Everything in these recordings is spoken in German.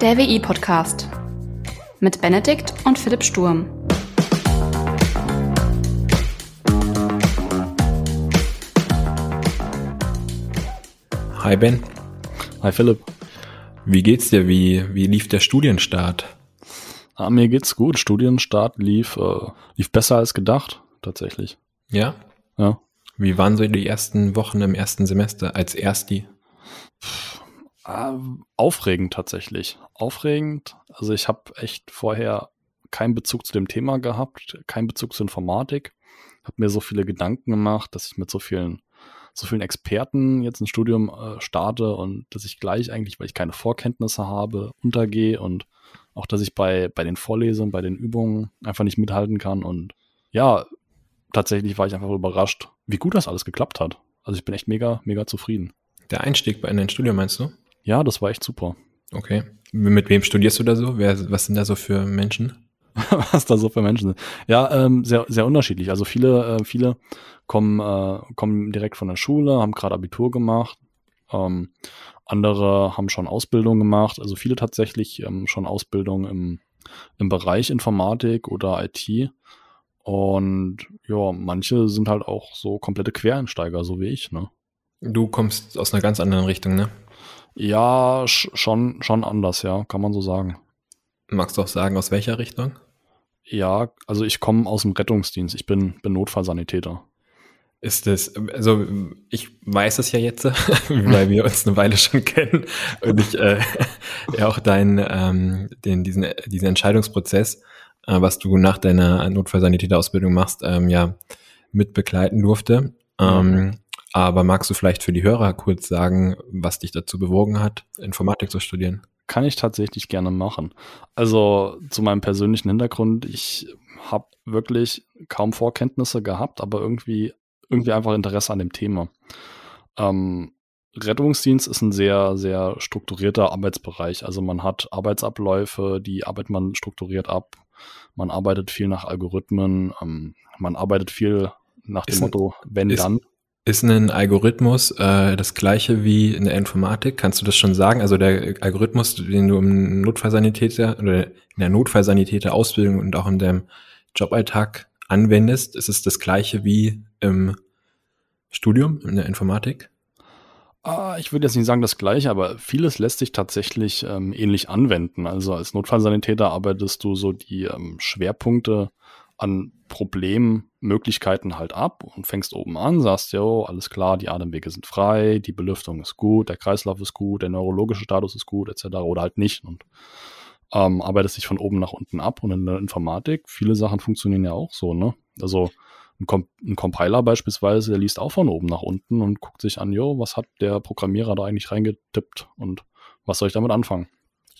Der WI-Podcast mit Benedikt und Philipp Sturm. Hi Ben, Hi Philipp. wie geht's dir? Wie, wie lief der Studienstart? Ah, mir geht's gut. Studienstart lief, äh, lief besser als gedacht, tatsächlich. Ja? Ja. Wie waren so die ersten Wochen im ersten Semester als Ersti? Ah, aufregend tatsächlich. Aufregend. Also ich habe echt vorher keinen Bezug zu dem Thema gehabt, keinen Bezug zur Informatik. Habe mir so viele Gedanken gemacht, dass ich mit so vielen, so vielen Experten jetzt ein Studium äh, starte und dass ich gleich eigentlich, weil ich keine Vorkenntnisse habe, untergehe und auch, dass ich bei, bei den Vorlesungen, bei den Übungen einfach nicht mithalten kann. Und ja, tatsächlich war ich einfach überrascht, wie gut das alles geklappt hat. Also ich bin echt mega, mega zufrieden. Der Einstieg in dein Studium meinst du? Ja, das war echt super. Okay. Mit wem studierst du da so? Wer, was sind da so für Menschen? was da so für Menschen sind. Ja, ähm, sehr, sehr unterschiedlich. Also viele, äh, viele kommen, äh, kommen direkt von der Schule, haben gerade Abitur gemacht. Ähm, andere haben schon Ausbildung gemacht. Also viele tatsächlich ähm, schon Ausbildung im, im Bereich Informatik oder IT. Und ja, manche sind halt auch so komplette Quereinsteiger, so wie ich, ne? Du kommst aus einer ganz anderen Richtung, ne? Ja, sch schon, schon anders, ja, kann man so sagen. Magst du auch sagen, aus welcher Richtung? Ja, also ich komme aus dem Rettungsdienst. Ich bin, bin Notfallsanitäter. Ist es, also ich weiß es ja jetzt, weil wir uns eine Weile schon kennen und ich äh, ja auch deinen, ähm, den, diesen, diesen Entscheidungsprozess, äh, was du nach deiner Notfallsanitäterausbildung machst, ähm, ja mit begleiten durfte. Ähm, aber magst du vielleicht für die Hörer kurz sagen, was dich dazu bewogen hat, Informatik zu studieren? Kann ich tatsächlich gerne machen. Also zu meinem persönlichen Hintergrund, ich habe wirklich kaum Vorkenntnisse gehabt, aber irgendwie, irgendwie einfach Interesse an dem Thema. Ähm, Rettungsdienst ist ein sehr, sehr strukturierter Arbeitsbereich. Also man hat Arbeitsabläufe, die arbeitet man strukturiert ab. Man arbeitet viel nach Algorithmen. Ähm, man arbeitet viel nach dem Ist- Motto, wenn ist- dann. Ist ein Algorithmus äh, das gleiche wie in der Informatik? Kannst du das schon sagen? Also der Algorithmus, den du im Notfallsanitäter oder in der Notfallsanitäter-Ausbildung und auch in deinem Joballtag anwendest, ist es das gleiche wie im Studium in der Informatik? Ah, ich würde jetzt nicht sagen das gleiche, aber vieles lässt sich tatsächlich ähm, ähnlich anwenden. Also als Notfallsanitäter arbeitest du so die ähm, Schwerpunkte an Problemmöglichkeiten halt ab und fängst oben an, sagst, jo, alles klar, die Atemwege sind frei, die Belüftung ist gut, der Kreislauf ist gut, der neurologische Status ist gut, etc. oder halt nicht. Und ähm, arbeitest dich von oben nach unten ab. Und in der Informatik, viele Sachen funktionieren ja auch so, ne? Also ein, Com ein Compiler beispielsweise, der liest auch von oben nach unten und guckt sich an, jo, was hat der Programmierer da eigentlich reingetippt und was soll ich damit anfangen?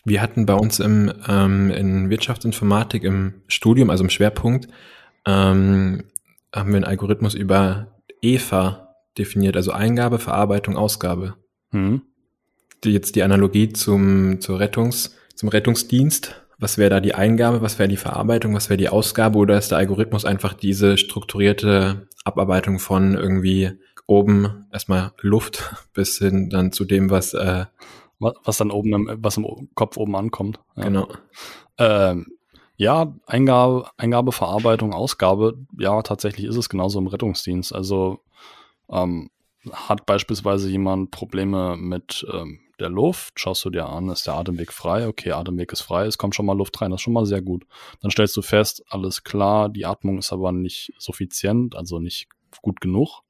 Wir hatten bei uns im, ähm, in Wirtschaftsinformatik im Studium, also im Schwerpunkt, ähm, haben wir einen Algorithmus über EVA definiert, also Eingabe, Verarbeitung, Ausgabe. Hm? die jetzt die Analogie zum, zur Rettungs, zum Rettungsdienst. Was wäre da die Eingabe, was wäre die Verarbeitung, was wäre die Ausgabe oder ist der Algorithmus einfach diese strukturierte Abarbeitung von irgendwie oben erstmal Luft bis hin dann zu dem, was äh, Was, dann oben, im, was im Kopf oben ankommt. Ja. genau. Ähm, ja, Eingabe, Eingabe, Verarbeitung, Ausgabe, ja, tatsächlich ist es genauso im Rettungsdienst. Also ähm, hat beispielsweise jemand Probleme mit ähm, der Luft, schaust du dir an, ist der Atemweg frei? Okay, Atemweg ist frei, es kommt schon mal Luft rein, das ist schon mal sehr gut. Dann stellst du fest, alles klar, die Atmung ist aber nicht suffizient, also nicht gut genug.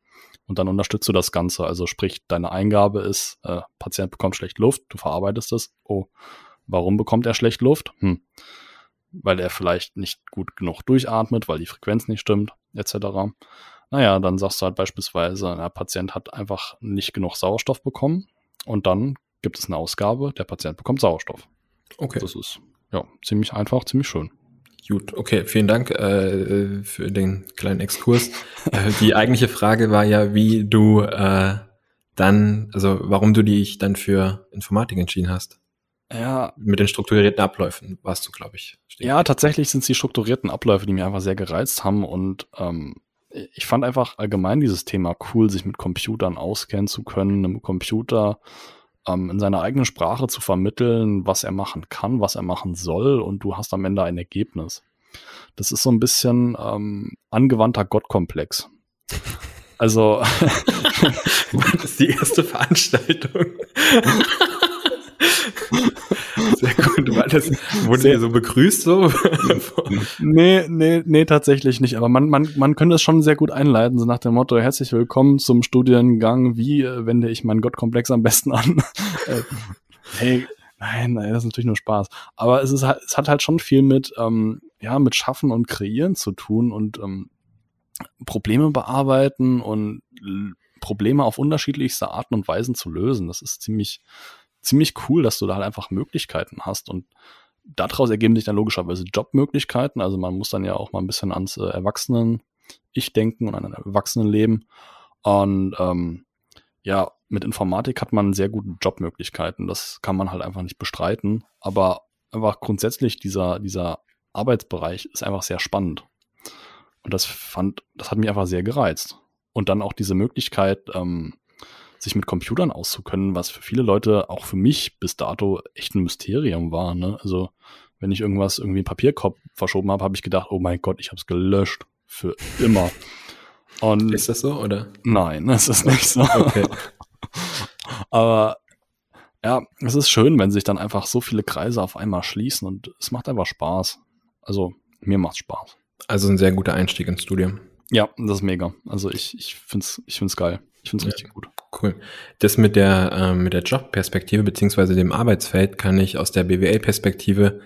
Und dann unterstützt du das Ganze. Also sprich, deine Eingabe ist, äh, Patient bekommt schlecht Luft, du verarbeitest es. Oh, warum bekommt er schlecht Luft? Hm. Weil er vielleicht nicht gut genug durchatmet, weil die Frequenz nicht stimmt, etc. Naja, dann sagst du halt beispielsweise, der Patient hat einfach nicht genug Sauerstoff bekommen und dann gibt es eine Ausgabe, der Patient bekommt Sauerstoff. Okay, Das ist ja ziemlich einfach, ziemlich schön. gut. Okay, vielen Dank äh, für den kleinen Exkurs. äh, die eigentliche Frage war ja, wie du äh, dann, also warum du dich dann für Informatik entschieden hast. Ja, Mit den strukturierten Abläufen warst du, glaube ich. stehen. Ja, tatsächlich sind es die strukturierten Abläufe, die mir einfach sehr gereizt haben und ähm, ich fand einfach allgemein dieses Thema cool, sich mit Computern auskennen zu können, einem Computer ähm, in seiner eigenen Sprache zu vermitteln, was er machen kann, was er machen soll und du hast am Ende ein Ergebnis. Das ist so ein bisschen ähm, angewandter Gottkomplex. Also. das ist die erste Veranstaltung. Sehr gut. War das, wurde ihr so begrüßt so? nee, nee, nee, tatsächlich nicht. Aber man, man, man könnte es schon sehr gut einleiten, so nach dem Motto, herzlich willkommen zum Studiengang, wie äh, wende ich meinen Gottkomplex am besten an? Äh, hey, nein, nein, das ist natürlich nur Spaß. Aber es ist halt, es hat halt schon viel mit, ähm, ja, mit Schaffen und Kreieren zu tun und ähm, Probleme bearbeiten und Probleme auf unterschiedlichste Arten und Weisen zu lösen. Das ist ziemlich, ziemlich cool, dass du da halt einfach Möglichkeiten hast und daraus ergeben sich dann logischerweise Jobmöglichkeiten. Also man muss dann ja auch mal ein bisschen ans äh, Erwachsenen-Ich denken und an ein Erwachsenenleben. Und ähm, ja, mit Informatik hat man sehr gute Jobmöglichkeiten. Das kann man halt einfach nicht bestreiten. Aber einfach grundsätzlich dieser, dieser Arbeitsbereich ist einfach sehr spannend. Und das fand, das hat mich einfach sehr gereizt. Und dann auch diese Möglichkeit, ähm, sich mit Computern auszukennen, was für viele Leute, auch für mich bis dato, echt ein Mysterium war. Ne? Also wenn ich irgendwas irgendwie in Papierkorb verschoben habe, habe ich gedacht, oh mein Gott, ich habe es gelöscht. Für immer. Und ist das so, oder? Nein, das ist nicht so. Okay. Aber ja, es ist schön, wenn sich dann einfach so viele Kreise auf einmal schließen und es macht einfach Spaß. Also, mir macht Spaß. Also ein sehr guter Einstieg ins Studium. Ja, das ist mega. Also ich, ich finde es ich find's geil. Ich finde es ja. richtig gut. Cool. Das mit der, ähm, mit der Jobperspektive beziehungsweise dem Arbeitsfeld kann ich aus der BWL-Perspektive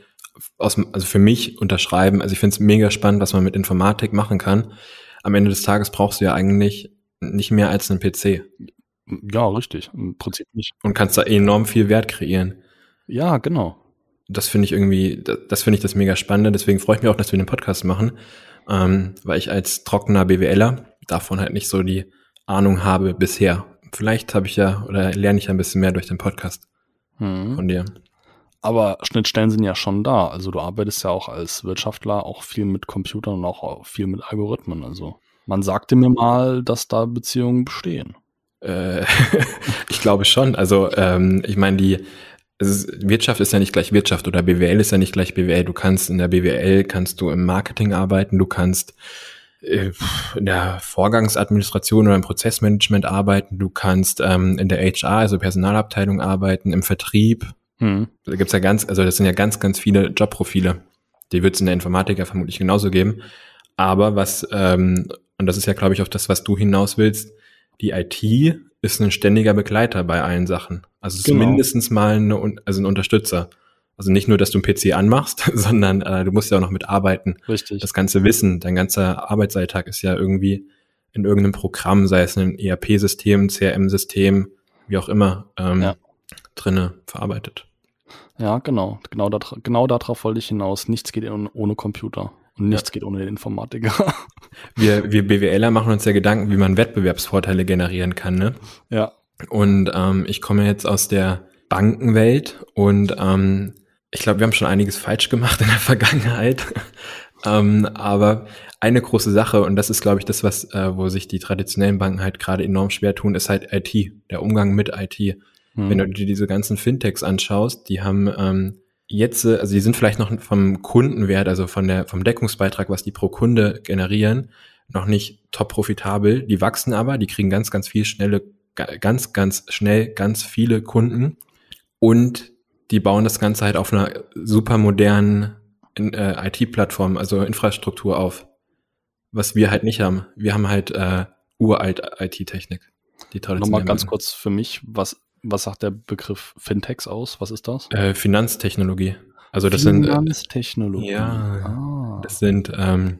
aus, also für mich unterschreiben. Also ich finde es mega spannend, was man mit Informatik machen kann. Am Ende des Tages brauchst du ja eigentlich nicht mehr als einen PC. Ja, richtig. Im Prinzip nicht. Und kannst da enorm viel Wert kreieren. Ja, genau. Das finde ich irgendwie, das, das finde ich das mega spannende. Deswegen freue ich mich auch, dass wir den Podcast machen, ähm, weil ich als trockener BWLer davon halt nicht so die Ahnung habe bisher. Vielleicht habe ich ja oder lerne ich ja ein bisschen mehr durch den Podcast hm. von dir. Aber Schnittstellen sind ja schon da. Also du arbeitest ja auch als Wirtschaftler auch viel mit Computern und auch viel mit Algorithmen. Also man sagte mir mal, dass da Beziehungen bestehen. Äh, ich glaube schon. Also ähm, ich meine, die ist, Wirtschaft ist ja nicht gleich Wirtschaft oder BWL ist ja nicht gleich BWL. Du kannst in der BWL kannst du im Marketing arbeiten, du kannst in der Vorgangsadministration oder im Prozessmanagement arbeiten, du kannst ähm, in der HR, also Personalabteilung arbeiten, im Vertrieb. Hm. Da gibt's ja ganz, also das sind ja ganz, ganz viele Jobprofile. Die wird es in der Informatik ja vermutlich genauso geben. Aber was, ähm, und das ist ja, glaube ich, auch das, was du hinaus willst, die IT ist ein ständiger Begleiter bei allen Sachen. Also genau. ist mindestens mal eine, also ein Unterstützer. Also nicht nur, dass du einen PC anmachst, sondern äh, du musst ja auch noch mitarbeiten. Richtig. Das ganze Wissen, dein ganzer Arbeitsalltag ist ja irgendwie in irgendeinem Programm, sei es ein ERP-System, CRM-System, wie auch immer, ähm, ja. drinne verarbeitet. Ja, genau. Genau, da, genau darauf wollte ich hinaus. Nichts geht ohne Computer. Und nichts ja. geht ohne den Informatiker. Wir, wir BWLer machen uns ja Gedanken, wie man Wettbewerbsvorteile generieren kann, ne? Ja. Und ähm, ich komme jetzt aus der Bankenwelt und ähm, ich glaube, wir haben schon einiges falsch gemacht in der Vergangenheit. ähm, aber eine große Sache, und das ist, glaube ich, das, was, äh, wo sich die traditionellen Banken halt gerade enorm schwer tun, ist halt IT, der Umgang mit IT. Hm. Wenn du dir diese ganzen Fintechs anschaust, die haben ähm, jetzt, äh, also die sind vielleicht noch vom Kundenwert, also von der, vom Deckungsbeitrag, was die pro Kunde generieren, noch nicht top profitabel. Die wachsen aber, die kriegen ganz, ganz viel schnelle, ganz, ganz schnell ganz viele Kunden und die bauen das Ganze halt auf einer super modernen äh, IT-Plattform, also Infrastruktur auf. Was wir halt nicht haben. Wir haben halt äh, uralt IT-Technik. Die Nochmal ganz kurz für mich, was, was sagt der Begriff Fintechs aus? Was ist das? Äh, Finanztechnologie. Also das Finanztechnologie. sind äh, ja, ah. das sind ähm,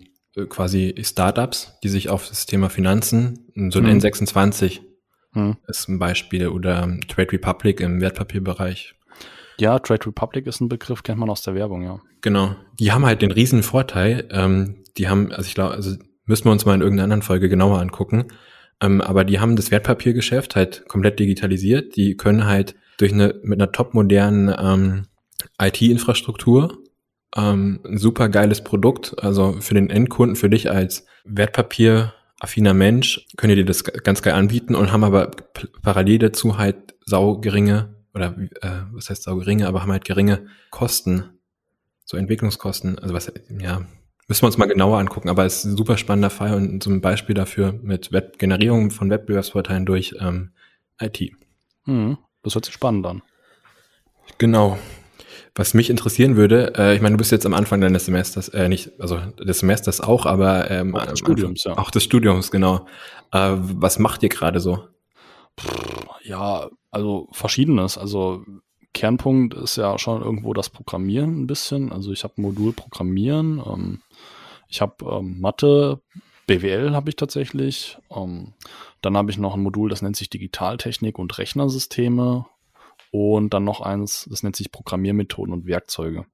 quasi Startups, die sich auf das Thema Finanzen, so ein hm. N26 hm. ist ein Beispiel oder Trade Republic im Wertpapierbereich. Ja, Trade Republic ist ein Begriff, kennt man aus der Werbung, ja. Genau. Die haben halt den riesen Vorteil, ähm, die haben, also ich glaube, also müssen wir uns mal in irgendeiner anderen Folge genauer angucken, ähm, aber die haben das Wertpapiergeschäft halt komplett digitalisiert. Die können halt durch eine, mit einer topmodernen ähm, IT-Infrastruktur ähm, ein super geiles Produkt, also für den Endkunden, für dich als Wertpapier-affiner Mensch, können die dir das ganz geil anbieten und haben aber parallel dazu halt sau geringe oder äh, was heißt sau geringe, aber haben halt geringe Kosten, so Entwicklungskosten. Also was, ja, müssen wir uns mal genauer angucken, aber es ist ein super spannender Fall und so ein Beispiel dafür mit Web Generierung von Wettbewerbsvorteilen durch ähm, IT. Mhm. Das hört sich spannend an. Genau. Was mich interessieren würde, äh, ich meine, du bist jetzt am Anfang deines Semesters, äh, nicht, also des Semesters auch, aber ähm, auch des Studiums, ja. Auch des Studiums, genau. Äh, was macht ihr gerade so? Ja, also verschiedenes. Also Kernpunkt ist ja schon irgendwo das Programmieren ein bisschen. Also ich habe Modul Programmieren, ähm, ich habe ähm, Mathe, BWL habe ich tatsächlich. Ähm, dann habe ich noch ein Modul, das nennt sich Digitaltechnik und Rechnersysteme. Und dann noch eins, das nennt sich Programmiermethoden und Werkzeuge.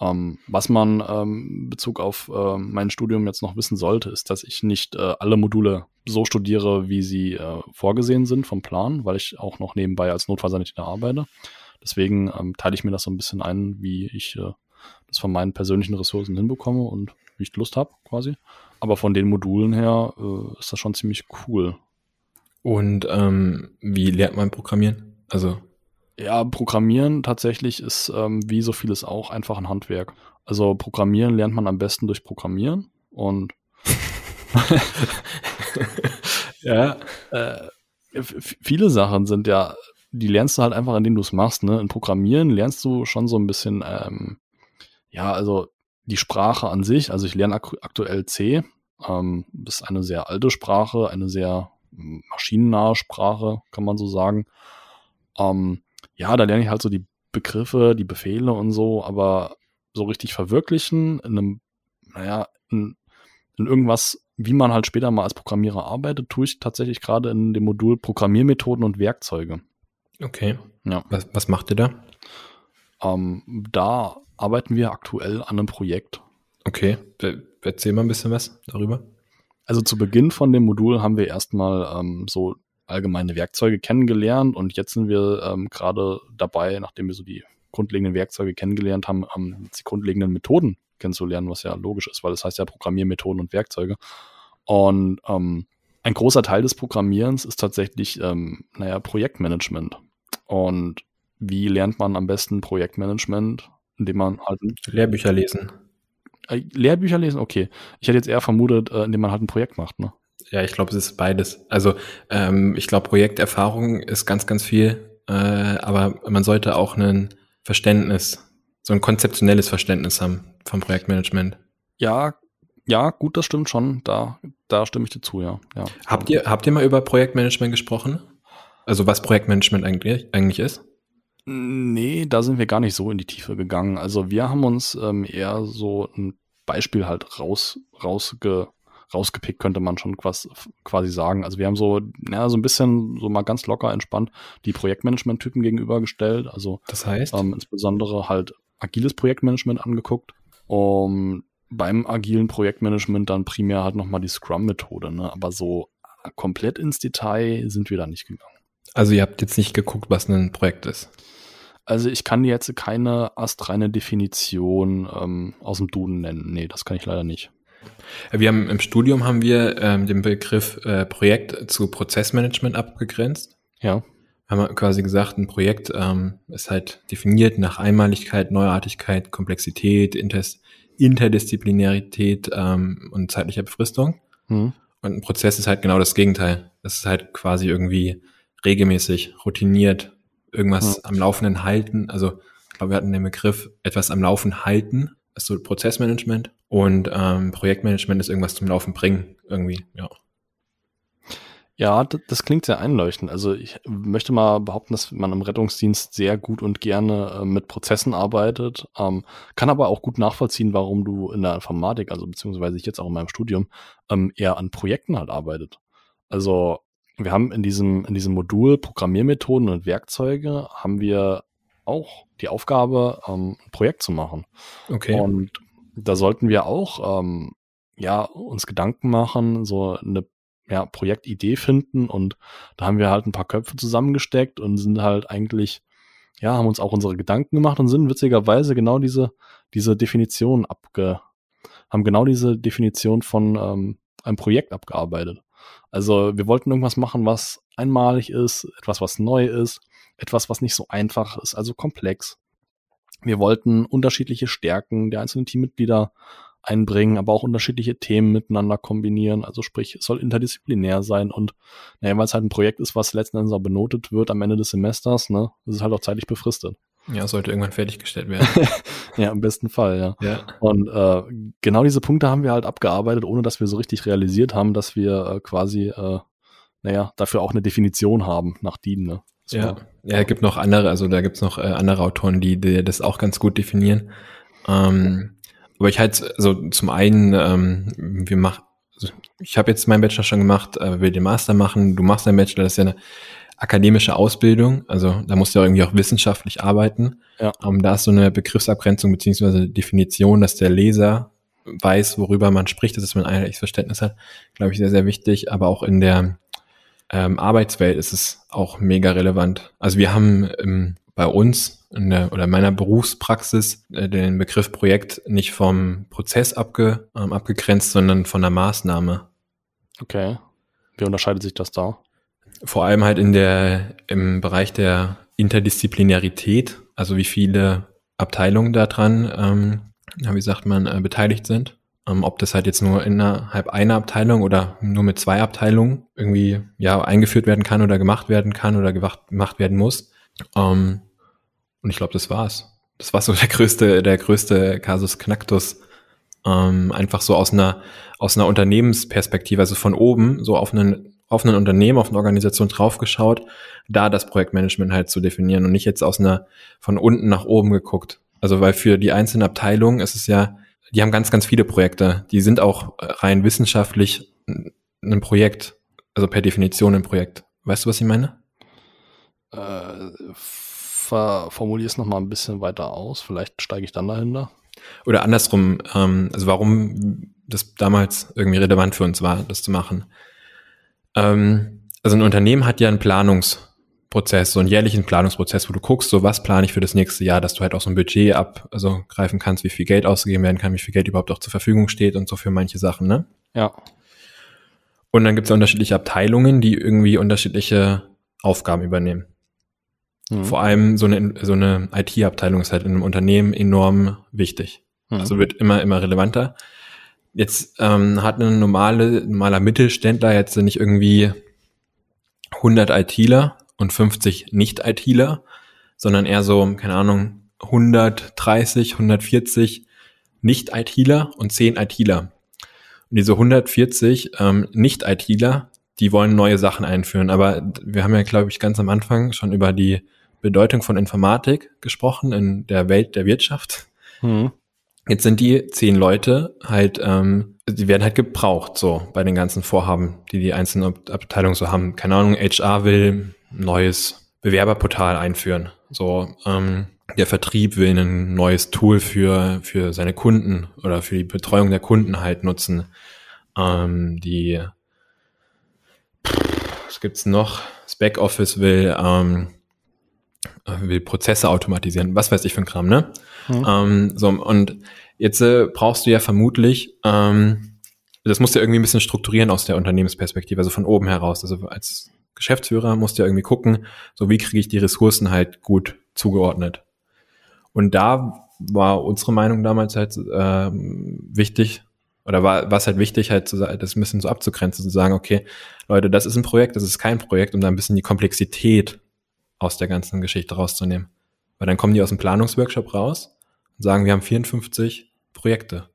Ähm, was man ähm, in Bezug auf äh, mein Studium jetzt noch wissen sollte, ist, dass ich nicht äh, alle Module so studiere, wie sie äh, vorgesehen sind vom Plan, weil ich auch noch nebenbei als Notfallsanitäter arbeite. Deswegen ähm, teile ich mir das so ein bisschen ein, wie ich äh, das von meinen persönlichen Ressourcen hinbekomme und wie ich Lust habe, quasi. Aber von den Modulen her äh, ist das schon ziemlich cool. Und ähm, wie lernt man Programmieren? Also ja, Programmieren tatsächlich ist ähm, wie so vieles auch einfach ein Handwerk. Also Programmieren lernt man am besten durch Programmieren und ja, äh, viele Sachen sind ja, die lernst du halt einfach, indem du es machst. Ne? In Programmieren lernst du schon so ein bisschen, ähm, ja, also die Sprache an sich. Also ich lerne ak aktuell C. Ähm, das ist eine sehr alte Sprache, eine sehr maschinennahe Sprache, kann man so sagen. Ähm, ja, da lerne ich halt so die Begriffe, die Befehle und so, aber so richtig verwirklichen in einem, naja, in, in irgendwas, wie man halt später mal als Programmierer arbeitet, tue ich tatsächlich gerade in dem Modul Programmiermethoden und Werkzeuge. Okay. Ja. Was, was macht ihr da? Ähm, da arbeiten wir aktuell an einem Projekt. Okay. Erzähl mal ein bisschen was darüber. Also zu Beginn von dem Modul haben wir erstmal ähm, so allgemeine Werkzeuge kennengelernt und jetzt sind wir ähm, gerade dabei, nachdem wir so die grundlegenden Werkzeuge kennengelernt haben, ähm, die grundlegenden Methoden kennenzulernen, was ja logisch ist, weil das heißt ja Programmiermethoden und Werkzeuge. Und ähm, ein großer Teil des Programmierens ist tatsächlich, ähm, naja, Projektmanagement. Und wie lernt man am besten Projektmanagement? Indem man halt Lehrbücher lesen. Äh, Lehrbücher lesen, okay. Ich hätte jetzt eher vermutet, äh, indem man halt ein Projekt macht, ne? Ja, ich glaube, es ist beides. Also ähm, ich glaube, Projekterfahrung ist ganz, ganz viel, äh, aber man sollte auch ein Verständnis, so ein konzeptionelles Verständnis haben vom Projektmanagement. Ja, ja, gut, das stimmt schon. Da, da stimme ich dir zu, ja. ja. Habt ihr, habt ihr mal über Projektmanagement gesprochen? Also was Projektmanagement eigentlich, eigentlich ist? Nee, da sind wir gar nicht so in die Tiefe gegangen. Also wir haben uns ähm, eher so ein Beispiel halt raus, rausge, rausgepickt, könnte man schon quasi sagen. Also wir haben so, ja, so ein bisschen, so mal ganz locker entspannt die Projektmanagement-Typen gegenübergestellt. Also das heißt? Ähm, insbesondere halt agiles Projektmanagement angeguckt. Um beim agilen Projektmanagement dann primär halt nochmal die Scrum-Methode, ne? Aber so komplett ins Detail sind wir da nicht gegangen. Also ihr habt jetzt nicht geguckt, was ein Projekt ist. Also ich kann jetzt keine astreine Definition ähm, aus dem Duden nennen. Nee, das kann ich leider nicht. Wir haben im Studium haben wir ähm, den Begriff äh, Projekt zu Prozessmanagement abgegrenzt. Ja. Haben wir quasi gesagt, ein Projekt ähm, ist halt definiert nach Einmaligkeit, Neuartigkeit, Komplexität, Inter Interdisziplinarität ähm, und zeitlicher Befristung. Mhm. Und ein Prozess ist halt genau das Gegenteil. Das ist halt quasi irgendwie regelmäßig, routiniert, irgendwas mhm. am Laufenden halten. Also ich glaube, wir hatten den Begriff etwas am Laufen halten ist so Prozessmanagement und ähm, Projektmanagement ist irgendwas zum Laufen bringen, irgendwie, ja. Ja, das klingt sehr einleuchtend. Also ich möchte mal behaupten, dass man im Rettungsdienst sehr gut und gerne äh, mit Prozessen arbeitet, ähm, kann aber auch gut nachvollziehen, warum du in der Informatik, also beziehungsweise ich jetzt auch in meinem Studium, ähm, eher an Projekten halt arbeitet. Also wir haben in diesem, in diesem Modul Programmiermethoden und Werkzeuge haben wir auch die Aufgabe, ähm, ein Projekt zu machen. Okay. Und da sollten wir auch ähm, ja uns Gedanken machen, so eine ja, Projektidee finden und da haben wir halt ein paar Köpfe zusammengesteckt und sind halt eigentlich, ja, haben uns auch unsere Gedanken gemacht und sind witzigerweise genau diese, diese Definition abge, haben genau diese Definition von ähm, einem Projekt abgearbeitet. Also wir wollten irgendwas machen, was einmalig ist, etwas, was neu ist, etwas, was nicht so einfach ist, also komplex. Wir wollten unterschiedliche Stärken der einzelnen Teammitglieder einbringen, aber auch unterschiedliche Themen miteinander kombinieren. Also sprich, es soll interdisziplinär sein und naja, weil es halt ein Projekt ist, was letzten Endes auch benotet wird am Ende des Semesters, ne, das ist halt auch zeitlich befristet. Ja, sollte irgendwann fertiggestellt werden. ja, im besten Fall, ja. ja. Und äh, genau diese Punkte haben wir halt abgearbeitet, ohne dass wir so richtig realisiert haben, dass wir äh, quasi, äh, naja, dafür auch eine Definition haben nach DIN, ne. Ja. ja, es gibt noch andere, also da gibt's noch äh, andere Autoren, die, die das auch ganz gut definieren. Ähm, aber ich halt, also zum einen, ähm, wir machen, also ich habe jetzt meinen Bachelor schon gemacht, äh, will den Master machen, du machst deinen Bachelor, das ist ja eine akademische Ausbildung, also da musst du ja irgendwie auch wissenschaftlich arbeiten. Ja. Um, da ist so eine Begriffsabgrenzung beziehungsweise Definition, dass der Leser weiß, worüber man spricht, dass man ein einheitliches Verständnis hat, glaube ich, sehr, sehr wichtig. Aber auch in der ähm, Arbeitswelt ist es auch mega relevant. Also wir haben ähm, bei uns in der, oder meiner Berufspraxis äh, den Begriff Projekt nicht vom Prozess abge, ähm, abgegrenzt, sondern von der Maßnahme. Okay. Wie unterscheidet sich das da? Vor allem halt in der, im Bereich der Interdisziplinarität, also wie viele Abteilungen daran, ähm, wie sagt man, äh, beteiligt sind. Ähm, ob das halt jetzt nur innerhalb einer Abteilung oder nur mit zwei Abteilungen irgendwie ja eingeführt werden kann oder gemacht werden kann oder gemacht werden muss. Ähm, und ich glaube, das war's. Das war so der größte, der größte Kasus Knacktus. Ähm, einfach so aus einer, aus einer Unternehmensperspektive, also von oben, so auf einen, auf ein Unternehmen, auf eine Organisation draufgeschaut, da das Projektmanagement halt zu definieren und nicht jetzt aus einer, von unten nach oben geguckt. Also weil für die einzelnen Abteilungen ist es ja, die haben ganz, ganz viele Projekte. Die sind auch rein wissenschaftlich ein Projekt, also per Definition ein Projekt. Weißt du, was ich meine? Äh, formulier es nochmal ein bisschen weiter aus. Vielleicht steige ich dann dahinter. Oder andersrum, ähm, also warum das damals irgendwie relevant für uns war, das zu machen. Ähm, also ein Unternehmen hat ja einen Planungsprozess, so einen jährlichen Planungsprozess, wo du guckst, so was plane ich für das nächste Jahr, dass du halt auch so ein Budget ab, also greifen kannst, wie viel Geld ausgegeben werden kann, wie viel Geld überhaupt auch zur Verfügung steht und so für manche Sachen, ne? Ja. Und dann gibt es unterschiedliche Abteilungen, die irgendwie unterschiedliche Aufgaben übernehmen. Mhm. Vor allem so eine, so eine IT-Abteilung ist halt in einem Unternehmen enorm wichtig. Mhm. Also wird immer, immer relevanter. Jetzt ähm, hat ein normale, normaler Mittelständler jetzt nicht irgendwie 100 ITler und 50 Nicht-ITler, sondern eher so, keine Ahnung, 130, 140 Nicht-ITler und 10 ITler. Und diese 140 ähm, Nicht-ITler, die wollen neue Sachen einführen. Aber wir haben ja, glaube ich, ganz am Anfang schon über die Bedeutung von Informatik gesprochen in der Welt der Wirtschaft. Mhm. Jetzt sind die zehn Leute halt, ähm, die werden halt gebraucht so bei den ganzen Vorhaben, die die einzelnen Abteilungen so haben. Keine Ahnung, HR will neues Bewerberportal einführen. So, ähm, der Vertrieb will ein neues Tool für für seine Kunden oder für die Betreuung der Kunden halt nutzen. Ähm, die was gibt's noch? Das Backoffice will ähm, will Prozesse automatisieren, was weiß ich für ein Kram, ne? Mhm. Ähm, so, und jetzt äh, brauchst du ja vermutlich, ähm, das musst du ja irgendwie ein bisschen strukturieren aus der Unternehmensperspektive, also von oben heraus. Also als Geschäftsführer musst ja irgendwie gucken, so wie kriege ich die Ressourcen halt gut zugeordnet. Und da war unsere Meinung damals halt äh, wichtig, oder war es halt wichtig, halt zu, das ein bisschen so abzugrenzen, zu sagen, okay, Leute, das ist ein Projekt, das ist kein Projekt, um da ein bisschen die Komplexität aus der ganzen Geschichte rauszunehmen. Weil dann kommen die aus dem Planungsworkshop raus und sagen, wir haben 54 Projekte.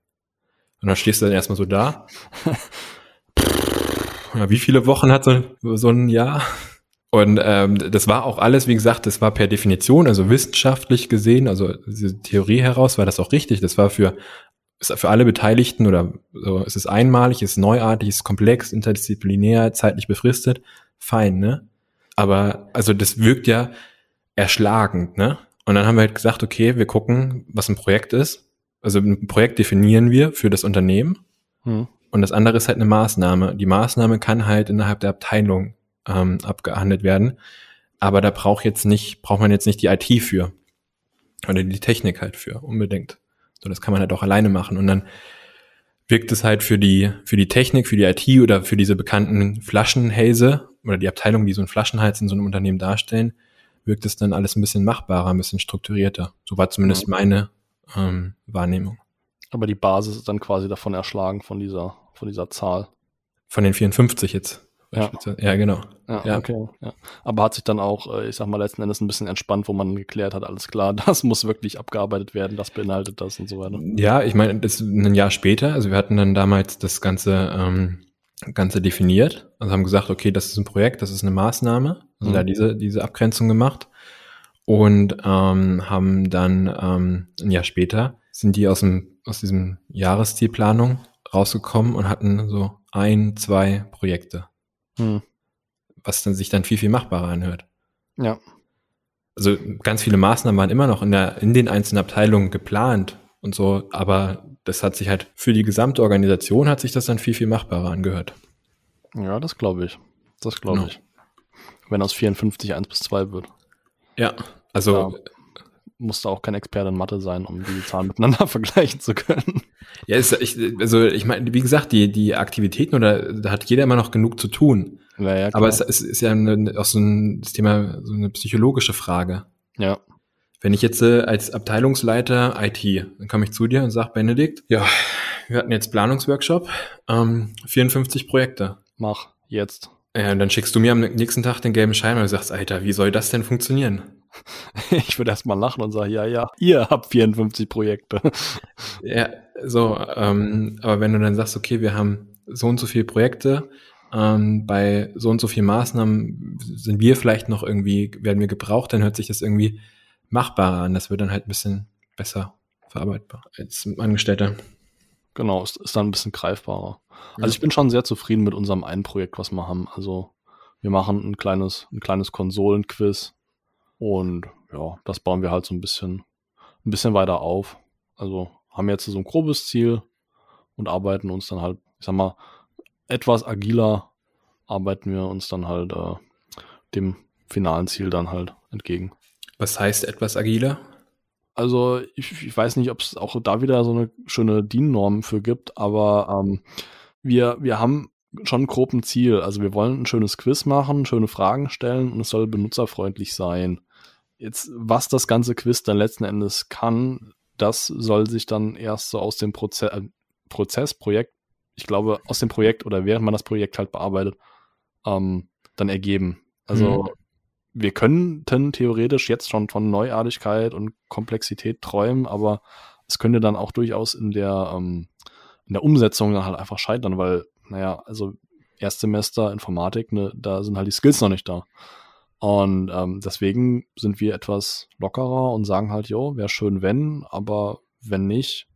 Und dann stehst du dann erstmal so da. wie viele Wochen hat so, so ein Jahr? Und ähm, das war auch alles, wie gesagt, das war per Definition, also wissenschaftlich gesehen, also diese Theorie heraus war das auch richtig. Das war für, für alle Beteiligten oder so, es ist einmalig, es ist neuartig, es ist komplex, interdisziplinär, zeitlich befristet. Fein, ne? Aber also das wirkt ja erschlagend, ne? Und dann haben wir halt gesagt, okay, wir gucken, was ein Projekt ist. Also ein Projekt definieren wir für das Unternehmen. Hm. Und das andere ist halt eine Maßnahme. Die Maßnahme kann halt innerhalb der Abteilung ähm, abgehandelt werden. Aber da braucht jetzt nicht, braucht man jetzt nicht die IT für. Oder die Technik halt für, unbedingt. So, das kann man halt auch alleine machen. Und dann wirkt es halt für die, für die Technik, für die IT oder für diese bekannten Flaschenhälse oder die Abteilung, die so einen Flaschenhals in so einem Unternehmen darstellen, wirkt es dann alles ein bisschen machbarer, ein bisschen strukturierter. So war zumindest meine ähm, Wahrnehmung. Aber die Basis ist dann quasi davon erschlagen, von dieser, von dieser Zahl. Von den 54 jetzt. Ja. Ja, genau. Ja, Ja. okay. Ja. Aber hat sich dann auch, äh, ich sag mal, letzten Endes ein bisschen entspannt, wo man geklärt hat, alles klar, das muss wirklich abgearbeitet werden, das beinhaltet das und so weiter. Ja, ich meine, das ist ein Jahr später, also wir hatten dann damals das Ganze, ähm, Ganze definiert, also haben gesagt, okay, das ist ein Projekt, das ist eine Maßnahme, also Mhm. da diese, diese Abgrenzung gemacht und ähm, haben dann ähm, ein Jahr später sind die aus dem, aus diesem Jahreszielplanung rausgekommen und hatten so ein, zwei Projekte, Hm. was dann sich dann viel, viel machbarer anhört. Ja. also ganz viele Maßnahmen waren immer noch in der, in den einzelnen Abteilungen geplant und so, aber das hat sich halt für die gesamte Organisation hat sich das dann viel, viel machbarer angehört. Ja, das glaube ich. Das glaube Genau. ich. Wenn aus 54 1 bis 2 wird. Ja, also, Ja. Muss da auch kein Experte in Mathe sein, um die Zahlen miteinander vergleichen zu können. ja, ist, ich, also ich meine, wie gesagt, die, die Aktivitäten oder da hat jeder immer noch genug zu tun. Ja, ja, Aber es ist, ist ja eine, auch so ein das Thema, so eine psychologische Frage. ja. Wenn ich jetzt äh, als Abteilungsleiter IT, dann komme ich zu dir und sage, Benedikt, ja, wir hatten jetzt Planungsworkshop, ähm, 54 Projekte. Mach jetzt. Ja, und dann schickst du mir am nächsten Tag den gelben Schein und sagst, Alter, wie soll das denn funktionieren? Ich würde erst mal lachen und sagen, ja, ja, ihr habt 54 Projekte. Ja, so, ähm, aber wenn du dann sagst, okay, wir haben so und so viele Projekte, ähm, bei so und so vielen Maßnahmen sind wir vielleicht noch irgendwie, werden wir gebraucht, dann hört sich das irgendwie machbarer an. Das wird dann halt ein bisschen besser verarbeitbar als Angestellter. Genau, ist, ist dann ein bisschen greifbarer. Ja. Also ich bin schon sehr zufrieden mit unserem einen Projekt, was wir haben. Also wir machen ein kleines, ein kleines Konsolenquiz und ja, das bauen wir halt so ein bisschen, ein bisschen weiter auf. Also haben jetzt so ein grobes Ziel und arbeiten uns dann halt, ich sag mal, etwas agiler arbeiten wir uns dann halt äh, dem finalen Ziel dann halt entgegen. Was heißt etwas agiler? Also ich, ich weiß nicht, ob es auch da wieder so eine schöne DIN-Norm für gibt, aber ähm, wir, wir haben schon grob ein Ziel. Also wir wollen ein schönes Quiz machen, schöne Fragen stellen und es soll benutzerfreundlich sein. Jetzt, was das ganze Quiz dann letzten Endes kann, das soll sich dann erst so aus dem Proze äh, Prozess, Projekt, ich glaube, aus dem Projekt oder während man das Projekt halt bearbeitet, ähm, dann ergeben. Also Mhm. wir könnten theoretisch jetzt schon von Neuartigkeit und Komplexität träumen, aber es könnte dann auch durchaus in der, ähm, in der Umsetzung dann halt einfach scheitern, weil, naja, also Erstsemester Informatik, ne, da sind halt die Skills noch nicht da. Und ähm, deswegen sind wir etwas lockerer und sagen halt, jo, wäre schön, wenn, aber wenn nicht,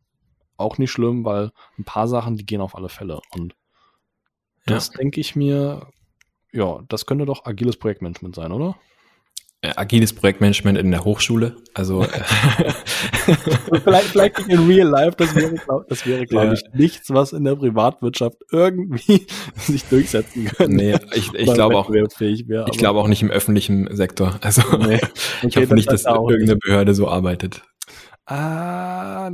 auch nicht schlimm, weil ein paar Sachen, die gehen auf alle Fälle. Und Ja. das denke ich mir, ja, das könnte doch agiles Projektmanagement sein, oder? Äh, Agiles Projektmanagement in der Hochschule. Also äh, vielleicht, vielleicht nicht in real life, das wäre, glaub, glaube Ja. ich, nichts, was in der Privatwirtschaft irgendwie sich durchsetzen könnte. nee, ich, ich glaube auch, wäre, ich glaube auch nicht im öffentlichen Sektor. Also Nee. ich Okay, hoffe nicht, das dass irgendeine Behörde so arbeitet. Ah,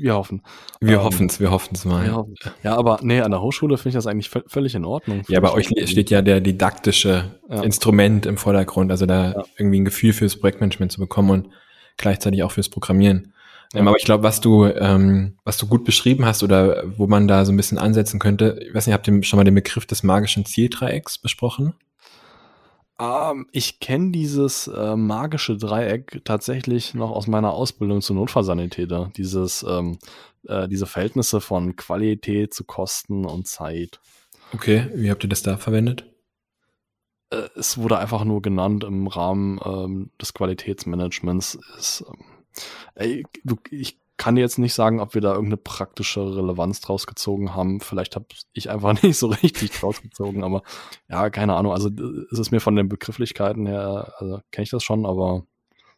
wir hoffen. Wir Ähm, hoffen's, wir hoffen's mal. Wir hoffen. Ja, aber nee, an der Hochschule finde ich das eigentlich vö- völlig in Ordnung. Ja, bei euch steht ja der didaktische Ja. Instrument im Vordergrund, also da Ja. irgendwie ein Gefühl fürs Projektmanagement zu bekommen und gleichzeitig auch fürs Programmieren. Ja. Ähm, aber ich glaube, was du, ähm, was du gut beschrieben hast oder wo man da so ein bisschen ansetzen könnte, ich weiß nicht, habt ihr schon mal den Begriff des magischen Zieldreiecks besprochen? Ähm, ich kenne dieses äh, magische Dreieck tatsächlich noch aus meiner Ausbildung zu Notfallsanitäter. Dieses, ähm, äh, diese Verhältnisse von Qualität zu Kosten und Zeit. Okay, wie habt ihr das da verwendet? Äh, es wurde einfach nur genannt im Rahmen ähm, des Qualitätsmanagements. Ist, ähm, ey, du, ich kann dir jetzt nicht sagen, ob wir da irgendeine praktische Relevanz draus gezogen haben. Vielleicht habe ich einfach nicht so richtig draus gezogen, aber ja, keine Ahnung. Also es ist mir von den Begrifflichkeiten her, also kenne ich das schon, aber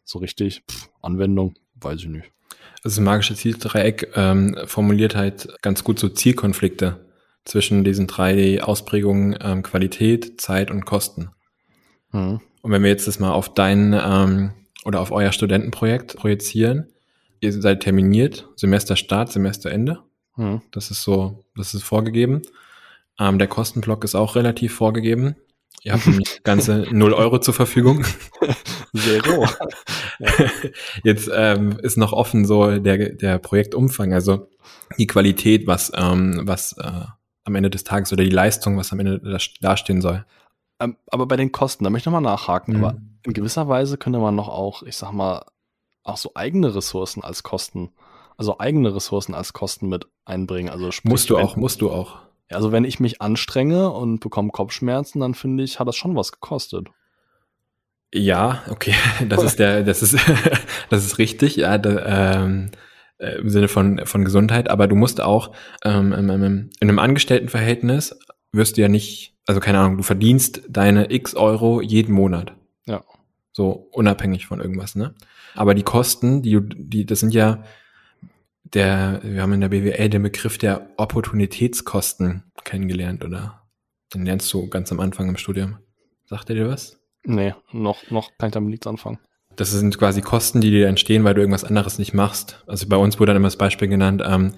so richtig pff, Anwendung, weiß ich nicht. Also das magische Zieldreieck ähm, formuliert halt ganz gut so Zielkonflikte zwischen diesen drei Ausprägungen ähm, Qualität, Zeit und Kosten. Hm. Und wenn wir jetzt das mal auf dein ähm, oder auf euer Studentenprojekt projizieren, ihr seid terminiert, Semesterstart, Semesterende. Hm. Das ist so, das ist vorgegeben. Ähm, der Kostenblock ist auch relativ vorgegeben. Ihr habt nämlich ganze 0 Euro zur Verfügung. Zero. Jetzt ähm, ist noch offen so der, der Projektumfang, also die Qualität, was, ähm, was äh, am Ende des Tages oder die Leistung, was am Ende da, dastehen soll. Ähm, aber bei den Kosten, da möchte ich nochmal nachhaken. Mhm. Aber in gewisser Weise könnte man noch auch, ich sag mal, auch so eigene Ressourcen als Kosten, also eigene Ressourcen als Kosten mit einbringen. Also sprich, musst du auch, musst du auch. Also wenn ich mich anstrenge und bekomme Kopfschmerzen, dann finde ich, hat das schon was gekostet. Ja, okay, das ist der, das ist, das ist richtig, ja, da, ähm, äh, im Sinne von, von Gesundheit, aber du musst auch ähm, in, in einem Angestelltenverhältnis wirst du ja nicht, also keine Ahnung, du verdienst deine x Euro jeden Monat. Ja. So unabhängig von irgendwas, ne? Aber die Kosten, die, die, das sind ja der, wir haben in der BWL den Begriff der Opportunitätskosten kennengelernt, oder? Den lernst du ganz am Anfang im Studium. Sagt er dir was? Nee, noch, noch kann ich damit nichts anfangen. Das sind quasi Kosten, die dir entstehen, weil du irgendwas anderes nicht machst. Also bei uns wurde dann immer das Beispiel genannt, ähm,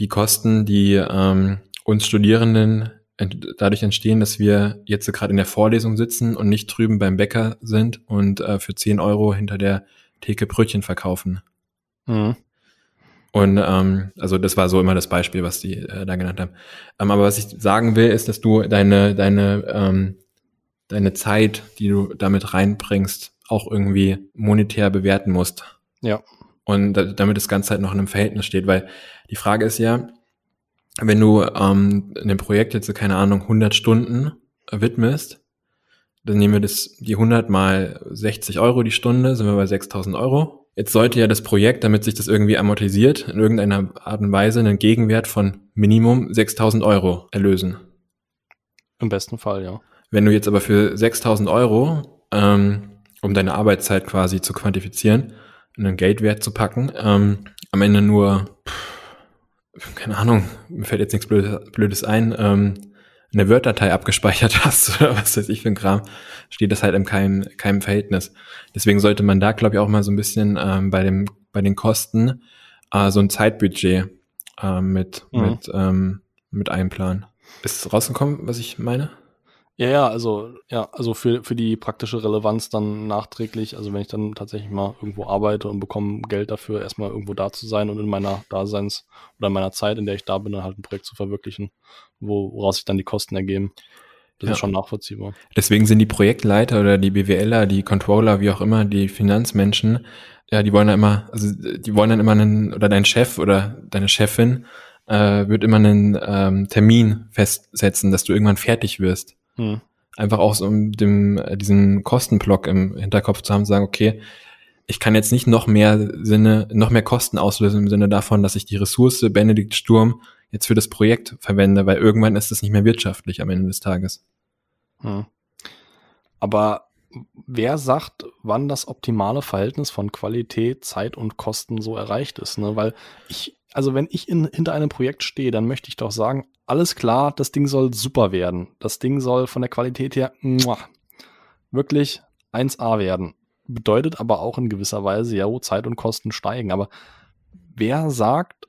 die Kosten, die ähm, uns Studierenden ent dadurch entstehen, dass wir jetzt gerade in der Vorlesung sitzen und nicht drüben beim Bäcker sind und äh, für 10 Euro hinter der Theke Brötchen verkaufen. Mhm. Und ähm, also das war so immer das Beispiel, was die äh, da genannt haben. Ähm, aber was ich sagen will, ist, dass du deine, deine, ähm, deine Zeit, die du damit reinbringst, auch irgendwie monetär bewerten musst. Ja. Und da, damit das Ganze halt noch in einem Verhältnis steht, weil die Frage ist ja, wenn du ähm, in dem Projekt jetzt, keine Ahnung, 100 Stunden widmest, dann nehmen wir das, die 100 mal 60 Euro die Stunde, sind wir bei 6000 Euro. Jetzt sollte ja das Projekt, damit sich das irgendwie amortisiert, in irgendeiner Art und Weise einen Gegenwert von Minimum 6000 Euro erlösen. Im besten Fall, ja. Wenn du jetzt aber für 6000 Euro, ähm, um deine Arbeitszeit quasi zu quantifizieren, einen Geldwert zu packen, ähm, am Ende nur, pff, keine Ahnung, mir fällt jetzt nichts Blödes, Blödes ein, ähm, eine Word-Datei abgespeichert hast oder was weiß ich für ein Kram, steht das halt in keinem, keinem Verhältnis. Deswegen sollte man da, glaube ich, auch mal so ein bisschen ähm, bei, dem, bei den Kosten äh, so ein Zeitbudget äh, mit, mhm. mit, ähm, mit einplanen. Ist rausgekommen, was ich meine? Ja, ja, also, ja, also für, für die praktische Relevanz dann nachträglich, also wenn ich dann tatsächlich mal irgendwo arbeite und bekomme Geld dafür, erstmal irgendwo da zu sein und in meiner Daseins- oder in meiner Zeit, in der ich da bin, dann halt ein Projekt zu verwirklichen, woraus sich dann die Kosten ergeben. Das ja. ist schon nachvollziehbar. Deswegen sind die Projektleiter oder die BWLer, die Controller, wie auch immer, die Finanzmenschen, ja, die wollen dann immer, also die wollen dann immer einen, oder dein Chef oder deine Chefin äh, wird immer einen ähm, Termin festsetzen, dass du irgendwann fertig wirst. Hm. Einfach auch so um dem, äh, diesen Kostenblock im Hinterkopf zu haben, zu sagen, okay, ich kann jetzt nicht noch mehr Sinne, noch mehr Kosten auslösen im Sinne davon, dass ich die Ressource Benedikt Sturm jetzt für das Projekt verwende, weil irgendwann ist es nicht mehr wirtschaftlich am Ende des Tages. Hm. Aber wer sagt, wann das optimale Verhältnis von Qualität, Zeit und Kosten so erreicht ist? Ne? Weil ich, also wenn ich in, hinter einem Projekt stehe, dann möchte ich doch sagen, alles klar, das Ding soll super werden. Das Ding soll von der Qualität her muah, wirklich 1A werden. Bedeutet aber auch in gewisser Weise, ja, Zeit und Kosten steigen. Aber wer sagt,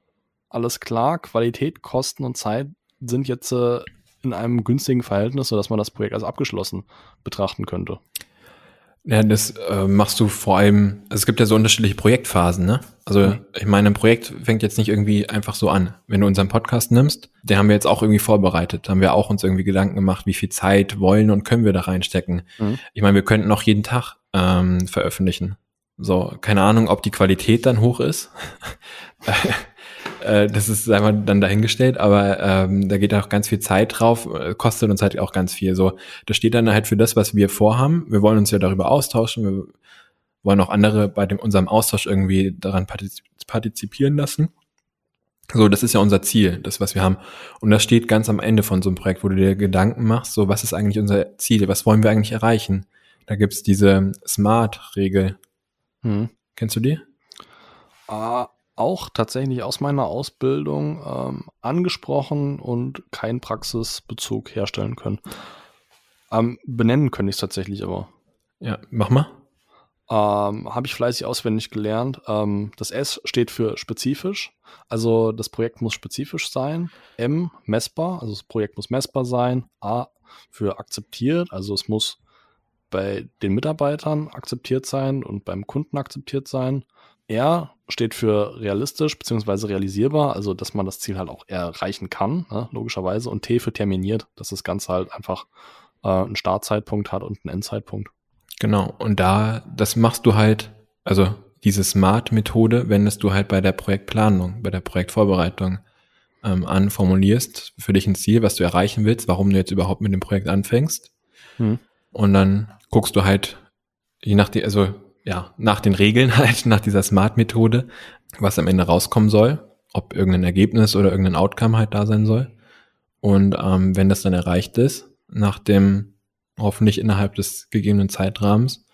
alles klar, Qualität, Kosten und Zeit sind jetzt äh, in einem günstigen Verhältnis, sodass man das Projekt als abgeschlossen betrachten könnte? Ja, das äh, machst du vor allem, also es gibt ja so unterschiedliche Projektphasen, ne? Also mhm. ich meine, ein Projekt fängt jetzt nicht irgendwie einfach so an. Wenn du unseren Podcast nimmst, den haben wir jetzt auch irgendwie vorbereitet, haben wir auch uns irgendwie Gedanken gemacht, wie viel Zeit wollen und können wir da reinstecken. Mhm. Ich meine, wir könnten auch jeden Tag ähm, veröffentlichen. So, keine Ahnung, ob die Qualität dann hoch ist. Äh, das ist einfach dann dahingestellt, aber ähm, da geht auch ganz viel Zeit drauf, äh, kostet uns halt auch ganz viel. So, das steht dann halt für das, was wir vorhaben. Wir wollen uns ja darüber austauschen, wir wollen auch andere bei dem, unserem Austausch irgendwie daran partizipieren lassen. So, das ist ja unser Ziel, das, was wir haben. Und das steht ganz am Ende von so einem Projekt, wo du dir Gedanken machst, so, was ist eigentlich unser Ziel? Was wollen wir eigentlich erreichen? Da gibt's diese Smart-Regel. Hm. Kennst du die? Ah, auch tatsächlich aus meiner Ausbildung ähm, angesprochen und keinen Praxisbezug herstellen können. Ähm, benennen könnte ich es tatsächlich aber. Ja, mach mal. Ähm, Habe ich fleißig auswendig gelernt. Ähm, das S steht für spezifisch. Also das Projekt muss spezifisch sein. M messbar, also das Projekt muss messbar sein. A für akzeptiert, also es muss bei den Mitarbeitern akzeptiert sein und beim Kunden akzeptiert sein. R steht für realistisch bzw. realisierbar, also dass man das Ziel halt auch erreichen kann, ne, logischerweise. Und T für terminiert, dass das Ganze halt einfach äh, einen Startzeitpunkt hat und einen Endzeitpunkt. Genau, und da, das machst du halt, also diese Smart-Methode wendest du halt bei der Projektplanung, bei der Projektvorbereitung ähm, an, formulierst für dich ein Ziel, was du erreichen willst, warum du jetzt überhaupt mit dem Projekt anfängst. Hm. Und dann guckst du halt, je nachdem, also ja, nach den Regeln halt, nach dieser Smart-Methode, was am Ende rauskommen soll, ob irgendein Ergebnis oder irgendein Outcome halt da sein soll. Und ähm, wenn das dann erreicht ist, nach dem hoffentlich innerhalb des gegebenen Zeitrahmens,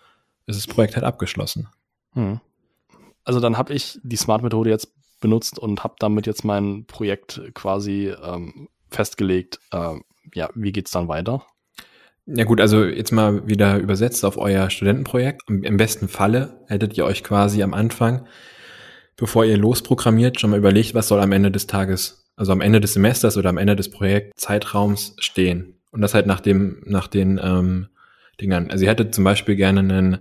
ist das Projekt halt abgeschlossen. Hm. Also dann habe ich die Smart-Methode jetzt benutzt und habe damit jetzt mein Projekt quasi ähm, festgelegt. Äh, ja, wie geht's dann weiter? Ja gut, also jetzt mal wieder übersetzt auf euer Studentenprojekt. Im besten Falle hättet ihr euch quasi am Anfang, bevor ihr losprogrammiert, schon mal überlegt, was soll am Ende des Tages, also am Ende des Semesters oder am Ende des Projektzeitraums stehen. Und das halt nach dem, nach den ähm, Dingern. Also ihr hättet zum Beispiel gerne einen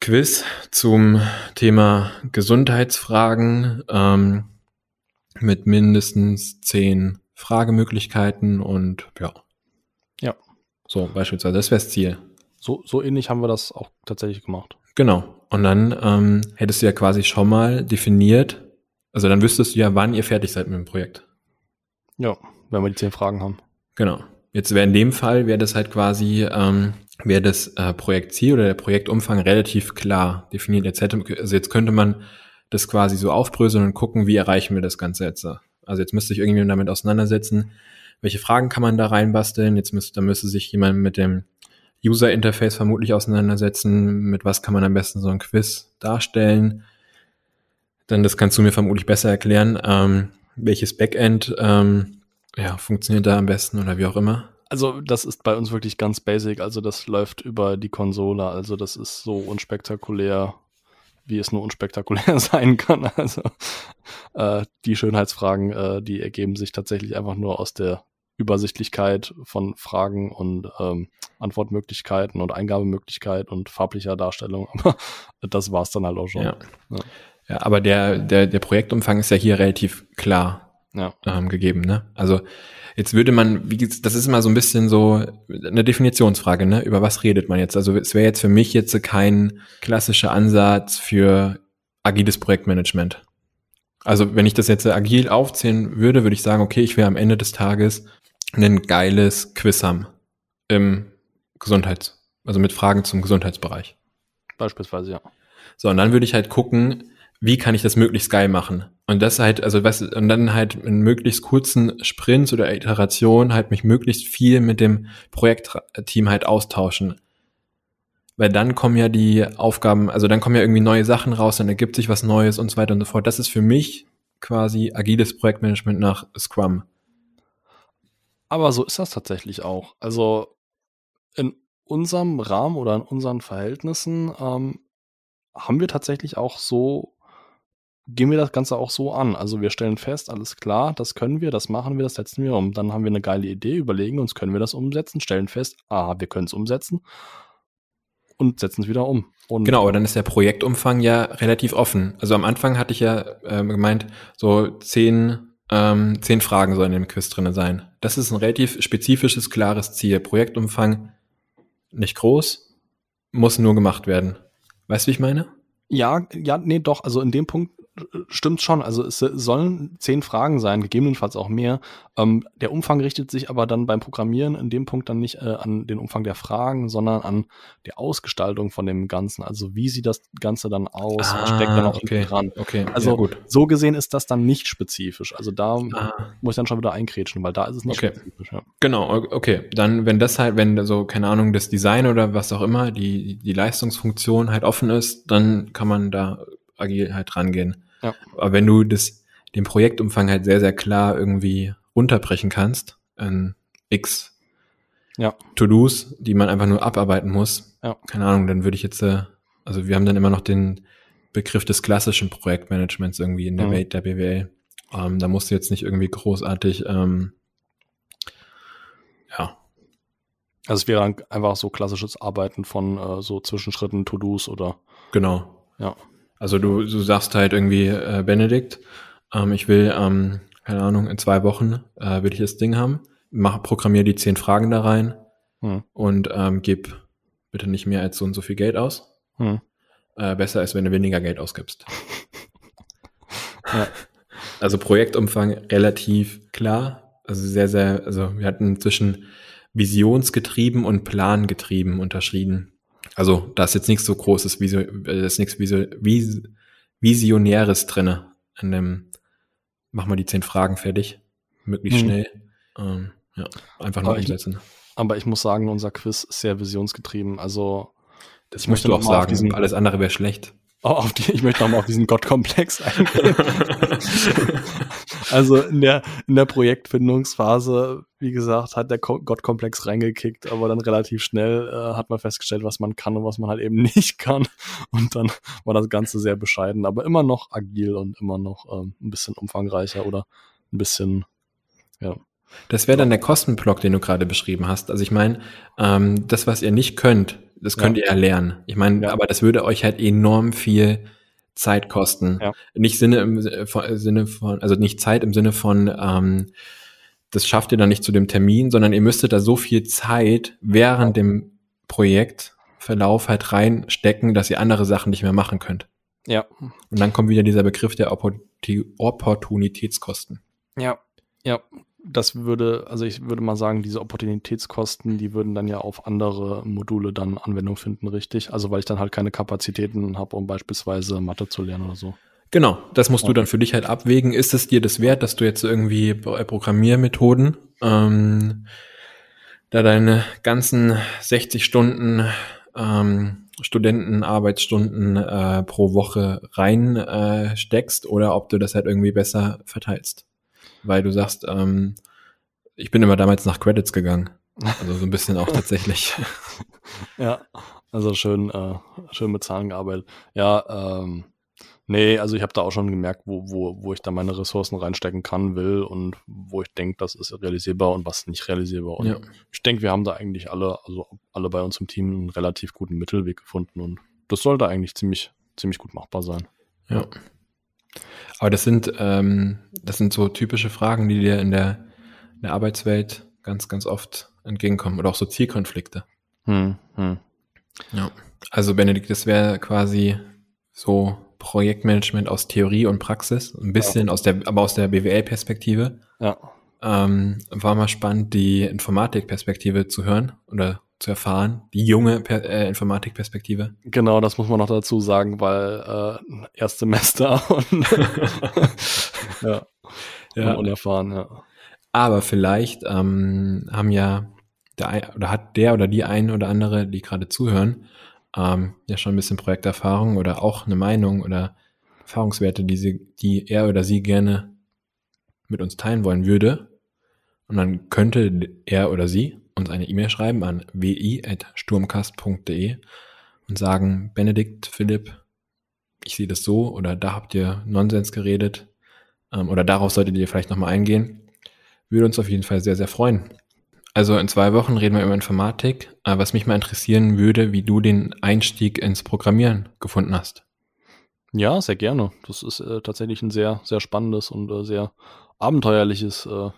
Quiz zum Thema Gesundheitsfragen ähm, mit mindestens zehn Fragemöglichkeiten und ja. So, beispielsweise, das wäre das Ziel. So, so ähnlich haben wir das auch tatsächlich gemacht. Genau. Und dann ähm, hättest du ja quasi schon mal definiert, also dann wüsstest du ja, wann ihr fertig seid mit dem Projekt. Ja, wenn wir die zehn Fragen haben. Genau. Jetzt wäre in dem Fall, wäre das halt quasi, ähm, wäre das äh, Projektziel oder der Projektumfang relativ klar definiert. Jetzt hätte, also jetzt könnte man das quasi so aufbröseln und gucken, wie erreichen wir das Ganze jetzt. Also jetzt müsste ich irgendwie damit auseinandersetzen, welche Fragen kann man da reinbasteln. Jetzt müsste, da müsste sich jemand mit dem User Interface vermutlich auseinandersetzen, mit was kann man am besten so ein Quiz darstellen. Dann, das kannst du mir vermutlich besser erklären, ähm, welches Backend ähm, ja, funktioniert da am besten oder wie auch immer. Also das ist bei uns wirklich ganz basic. Also das läuft über die Konsole. Also das ist so unspektakulär, wie es nur unspektakulär sein kann. Also äh, die Schönheitsfragen, äh, die ergeben sich tatsächlich einfach nur aus der Übersichtlichkeit von Fragen und ähm, Antwortmöglichkeiten und Eingabemöglichkeiten und farblicher Darstellung. Aber das war's dann halt auch schon. Ja, ja. ja aber der, der, der Projektumfang ist ja hier relativ klar ja. ähm, gegeben. Ne? Also Jetzt würde man, wie das ist immer so ein bisschen so eine Definitionsfrage, ne? Über was redet man jetzt? Also es wäre jetzt für mich jetzt kein klassischer Ansatz für agiles Projektmanagement. Also wenn ich das jetzt agil aufzählen würde, würde ich sagen, okay, ich will am Ende des Tages ein geiles Quiz haben im Gesundheits, also mit Fragen zum Gesundheitsbereich. Beispielsweise, ja. So, und dann würde ich halt gucken, wie kann ich das möglichst geil machen? Und das halt, also was, und dann halt in möglichst kurzen Sprints oder Iterationen halt mich möglichst viel mit dem Projektteam halt austauschen. Weil dann kommen ja die Aufgaben, also dann kommen ja irgendwie neue Sachen raus, dann ergibt sich was Neues und so weiter und so fort. Das ist für mich quasi agiles Projektmanagement nach Scrum. Aber so ist das tatsächlich auch. Also in unserem Rahmen oder in unseren Verhältnissen ähm, haben wir tatsächlich auch so gehen wir das Ganze auch so an. Also wir stellen fest, alles klar, das können wir, das machen wir, das setzen wir um. Dann haben wir eine geile Idee, überlegen uns, können wir das umsetzen, stellen fest, ah, wir können es umsetzen und setzen es wieder um. Und genau, aber dann ist der Projektumfang ja relativ offen. Also am Anfang hatte ich ja äh, gemeint, so zehn, ähm, zehn Fragen sollen im Quiz drinne sein. Das ist ein relativ spezifisches, klares Ziel. Projektumfang nicht groß, muss nur gemacht werden. Weißt du, wie ich meine? Ja, ja, nee, doch. Also in dem Punkt stimmt schon. Also es sollen zehn Fragen sein, gegebenenfalls auch mehr. Ähm, der Umfang richtet sich aber dann beim Programmieren in dem Punkt dann nicht äh, an den Umfang der Fragen, sondern an der Ausgestaltung von dem Ganzen. Also wie sieht das Ganze dann aus? Ah, was steckt da noch okay, dran? Okay, also ja, gut. so gesehen ist das dann nicht spezifisch. Also da ah. muss ich dann schon wieder einkrätschen, weil da ist es nicht okay. spezifisch. Ja. Genau, okay. Dann, wenn das halt, wenn so, keine Ahnung, das Design oder was auch immer, die, die Leistungsfunktion halt offen ist, dann kann man da agil halt rangehen. Ja. Aber wenn du das, den Projektumfang halt sehr, sehr klar irgendwie runterbrechen kannst, in x ja. To-Dos, die man einfach nur abarbeiten muss, ja. keine Ahnung, dann würde ich jetzt, äh, also wir haben dann immer noch den Begriff des klassischen Projektmanagements irgendwie in der mhm. Welt der BWL. Ähm, da musst du jetzt nicht irgendwie großartig, ähm, ja, Also es wäre einfach so klassisches Arbeiten von äh, so Zwischenschritten, To-Dos oder. Genau. Ja. Also du, du sagst halt irgendwie, äh, Benedikt, ähm, ich will, ähm, keine Ahnung, in zwei Wochen äh, will ich das Ding haben, mach, programmier die zehn Fragen da rein Hm. und ähm, gib bitte nicht mehr als so und so viel Geld aus. Hm. Äh, besser ist, wenn du weniger Geld ausgibst. Ja. Also Projektumfang relativ klar. Also sehr, sehr, also wir hatten zwischen visionsgetrieben und plangetrieben unterschieden. Also da ist jetzt nichts so Großes, Visio, äh, da ist nichts Visio, Vis, Visionäres drinne. In dem, mach mal die zehn Fragen fertig, möglichst Hm. schnell. Ähm, ja, einfach nur Aber ich- umsetzen. Aber ich muss sagen, unser Quiz ist sehr visionsgetrieben. Also Das ich musst möchte du auch sagen. diesen- Alles andere wäre schlecht. Auf die, ich möchte nochmal auf diesen Gottkomplex eingehen. also in der, in der Projektfindungsphase, wie gesagt, hat der Ko- Gottkomplex reingekickt, aber dann relativ schnell äh, hat man festgestellt, was man kann und was man halt eben nicht kann. Und dann war das Ganze sehr bescheiden, aber immer noch agil und immer noch ähm, ein bisschen umfangreicher oder ein bisschen, ja. Das wäre dann der Kostenblock, den du gerade beschrieben hast. Also ich meine, ähm, das, was ihr nicht könnt, das könnt Ja. ihr erlernen. Ich meine, Ja. aber das würde euch halt enorm viel Zeit kosten. Ja. Nicht Sinne im Si- von- Sinne von, also nicht Zeit im Sinne von, ähm, das schafft ihr dann nicht zu dem Termin, sondern ihr müsstet da so viel Zeit während dem Projektverlauf halt reinstecken, dass ihr andere Sachen nicht mehr machen könnt. Ja, Und dann kommt wieder dieser Begriff der Opportu- Opportunitätskosten. Ja, ja. Das würde, also ich würde mal sagen, diese Opportunitätskosten, die würden dann ja auf andere Module dann Anwendung finden, richtig? Also weil ich dann halt keine Kapazitäten habe, um beispielsweise Mathe zu lernen oder so. Genau, das musst du dann für dich halt abwägen. Ist es dir das wert, dass du jetzt irgendwie bei Programmiermethoden ähm, da deine ganzen 60 Stunden ähm, Studentenarbeitsstunden äh, pro Woche rein äh, steckst oder ob du das halt irgendwie besser verteilst? Weil du sagst, ähm, ich bin immer damals nach Credits gegangen. Also so ein bisschen auch tatsächlich. Ja, also schön, äh, schön mit Zahlen gearbeitet. Ja, ähm, nee, also ich habe da auch schon gemerkt, wo, wo, wo ich da meine Ressourcen reinstecken kann, will und wo ich denke, das ist realisierbar und was nicht realisierbar. Und Ja. ich denke, wir haben da eigentlich alle, also alle bei uns im Team einen relativ guten Mittelweg gefunden und das sollte eigentlich ziemlich, ziemlich gut machbar sein. Ja. Aber das sind, ähm, das sind so typische Fragen, die dir in der, in der Arbeitswelt ganz, ganz oft entgegenkommen. Oder auch so Zielkonflikte. Hm, hm. Ja. Also Benedikt, das wäre quasi so Projektmanagement aus Theorie und Praxis. Ein bisschen aus der, aber aus der BWL-Perspektive. Ja, Ähm, war mal spannend, die Informatik-Perspektive zu hören oder zu erfahren. Die junge per äh, Informatik-Perspektive. genau, das muss man noch dazu sagen, weil äh, Erstsemester und ja, Ja. und unerfahren, ja. Aber vielleicht ähm, haben ja der ein, oder hat der oder die ein oder andere, die gerade zuhören, ähm, ja schon ein bisschen Projekterfahrung oder auch eine Meinung oder Erfahrungswerte, die sie, die er oder sie gerne mit uns teilen wollen würde. Und dann könnte er oder sie uns eine E-Mail schreiben an wi.sturmcast.de und sagen, Benedikt, Philipp, ich sehe das so oder da habt ihr Nonsens geredet ähm, oder darauf solltet ihr vielleicht nochmal eingehen. Würde uns auf jeden Fall sehr, sehr freuen. Also in zwei Wochen reden wir über Informatik. Aber was mich mal interessieren würde, wie du den Einstieg ins Programmieren gefunden hast. Ja, sehr gerne. Das ist äh, tatsächlich ein sehr, sehr spannendes und äh, sehr abenteuerliches äh,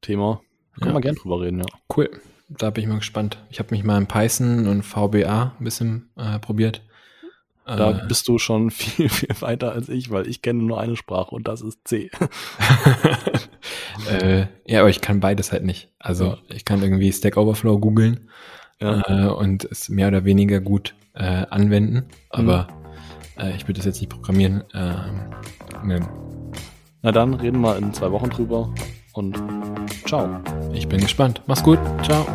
Thema. Können Ja. wir gerne drüber reden, ja. Cool. Da bin ich mal gespannt. Ich habe mich mal in Python und VBA ein bisschen äh, probiert. Da Äh, bist du schon viel, viel weiter als ich, weil ich kenne nur eine Sprache und das ist C. äh, ja, aber ich kann beides halt nicht. Also ich kann irgendwie Stack Overflow googeln Ja. äh, und es mehr oder weniger gut äh, anwenden. Aber äh, ich würde das jetzt nicht programmieren. Ähm, ne, Na dann reden wir in zwei Wochen drüber und ciao. Ich bin gespannt. Mach's gut. Ciao.